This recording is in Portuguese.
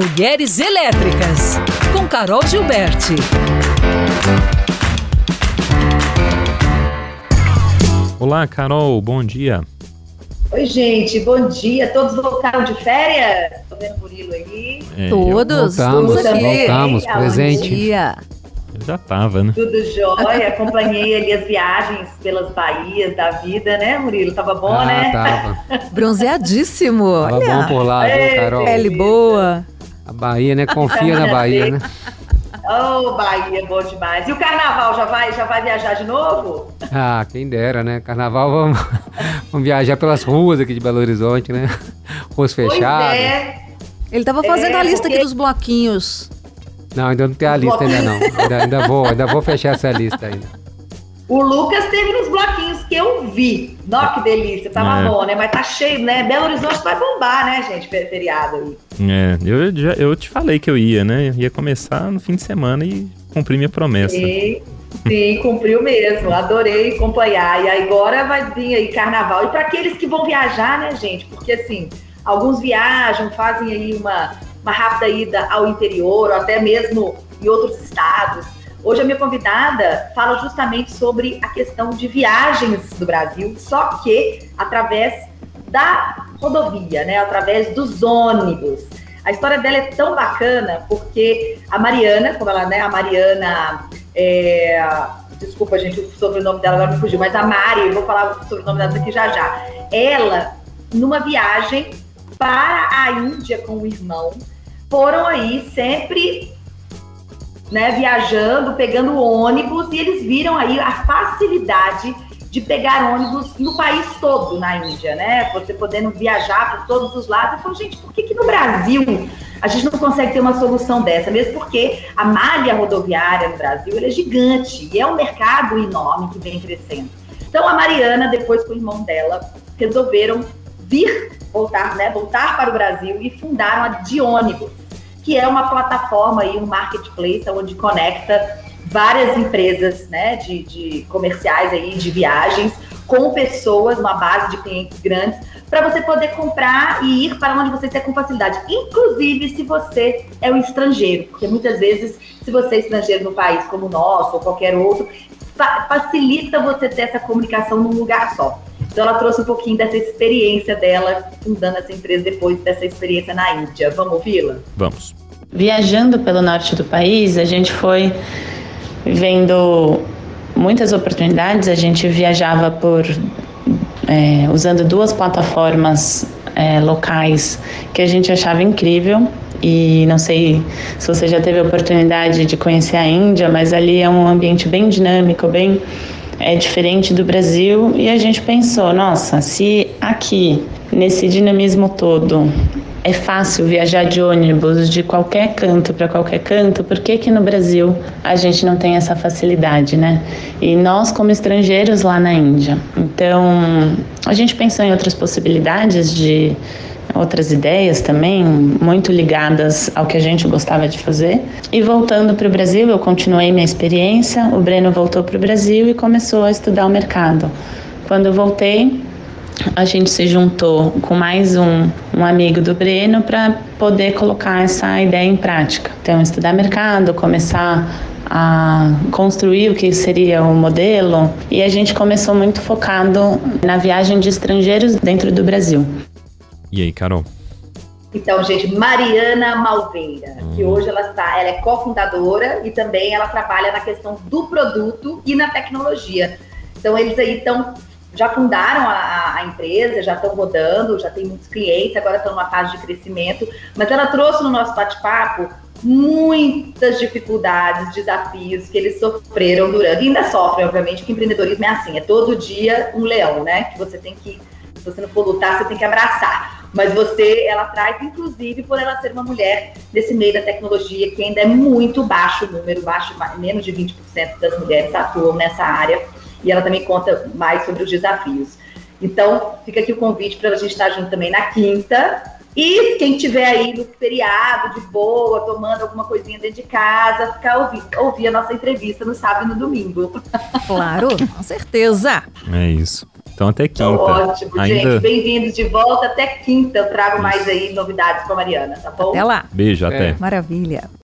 Mulheres Elétricas, com Carol Gilberti. Olá, Carol, bom dia. Oi, gente, bom dia. Todos voltaram de férias? Tô vendo o Murilo aí. É, Todos, voltamos, aqui. voltamos, presente. Bom dia. Eu já tava, né? Tudo jóia. Acompanhei ali as viagens pelas baías da vida, né, Murilo? Tava bom, ah, né? Tava. Bronzeadíssimo. Tava Olha. bom por lá, viu, Carol? Pele boa. A Bahia, né? Confia na Bahia, né? Oh, Bahia, bom demais. E o carnaval, já vai, já vai viajar de novo? Ah, quem dera, né? Carnaval, vamos, vamos viajar pelas ruas aqui de Belo Horizonte, né? Ruas fechadas. Pois é. Ele tava fazendo é, a lista porque... aqui dos bloquinhos. Não, ainda não tem a lista ainda não. Ainda, ainda, vou, ainda vou fechar essa lista ainda. O Lucas teve nos bloquinhos que eu vi. Nossa, que delícia. Tava é. bom, né? Mas tá cheio, né? Belo Horizonte vai bombar, né, gente? Feriado aí. É, eu, já, eu te falei que eu ia, né? Eu ia começar no fim de semana e cumprir minha promessa. Sim, sim, cumpriu mesmo. Adorei acompanhar. E agora vai vir aí carnaval. E para aqueles que vão viajar, né, gente? Porque assim, alguns viajam, fazem aí uma, uma rápida ida ao interior, ou até mesmo em outros estados Hoje a minha convidada fala justamente sobre a questão de viagens do Brasil, só que através da rodovia, né? Através dos ônibus. A história dela é tão bacana porque a Mariana, como ela, né? A Mariana, é... desculpa gente, o sobrenome dela agora me fugiu, mas a Mari, vou falar o sobrenome dela aqui já já. Ela, numa viagem para a Índia com o irmão, foram aí sempre né, viajando, pegando ônibus, e eles viram aí a facilidade de pegar ônibus no país todo na Índia, né? Você podendo viajar por todos os lados. Eu falo, gente, por que, que no Brasil a gente não consegue ter uma solução dessa? Mesmo porque a malha rodoviária no Brasil é gigante e é um mercado enorme que vem crescendo. Então a Mariana, depois com o irmão dela, resolveram vir, voltar, né? Voltar para o Brasil e fundaram a de ônibus que é uma plataforma e um marketplace onde conecta várias empresas né, de, de comerciais aí, de viagens com pessoas, uma base de clientes grandes, para você poder comprar e ir para onde você quer com facilidade. Inclusive se você é um estrangeiro, porque muitas vezes, se você é estrangeiro no país como o nosso ou qualquer outro, fa facilita você ter essa comunicação num lugar só. Então ela trouxe um pouquinho dessa experiência dela fundando essa empresa depois dessa experiência na Índia. Vamos ouvi-la? Vamos. Viajando pelo norte do país, a gente foi vendo muitas oportunidades. A gente viajava por é, usando duas plataformas é, locais que a gente achava incrível. E não sei se você já teve a oportunidade de conhecer a Índia, mas ali é um ambiente bem dinâmico, bem é diferente do Brasil e a gente pensou, nossa, se aqui nesse dinamismo todo é fácil viajar de ônibus de qualquer canto para qualquer canto, por que que no Brasil a gente não tem essa facilidade, né? E nós como estrangeiros lá na Índia. Então, a gente pensou em outras possibilidades de outras ideias também, muito ligadas ao que a gente gostava de fazer. E voltando para o Brasil, eu continuei minha experiência. O Breno voltou para o Brasil e começou a estudar o mercado. Quando eu voltei, a gente se juntou com mais um, um amigo do Breno para poder colocar essa ideia em prática. Então, estudar mercado, começar a construir o que seria o modelo e a gente começou muito focado na viagem de estrangeiros dentro do Brasil. E aí, Carol? Então, gente, Mariana Malveira, hum. que hoje ela está, ela é cofundadora e também ela trabalha na questão do produto e na tecnologia. Então, eles aí estão já fundaram a, a, empresa, já estão rodando, já tem muitos clientes, agora estão numa fase de crescimento, mas ela trouxe no nosso bate-papo muitas dificuldades, desafios que eles sofreram durante, e ainda sofrem, obviamente, que empreendedorismo é assim, é todo dia um leão, né, que você tem que se você não for lutar, você tem que abraçar. Mas você, ela traz, inclusive, por ela ser uma mulher desse meio da tecnologia, que ainda é muito baixo o número, baixo, menos de 20% das mulheres atuam nessa área. E ela também conta mais sobre os desafios. Então, fica aqui o convite para a gente estar junto também na quinta. E quem tiver aí no feriado, de boa, tomando alguma coisinha dentro de casa, ficar ouvir, ouvir a nossa entrevista no sábado e no domingo. Claro, com certeza. É isso. Então até quinta. Então, ótimo, Ainda... gente. Bem-vindos de volta. Até quinta eu trago mais aí novidades com a Mariana, tá bom? Até lá. Beijo, até. É. Maravilha.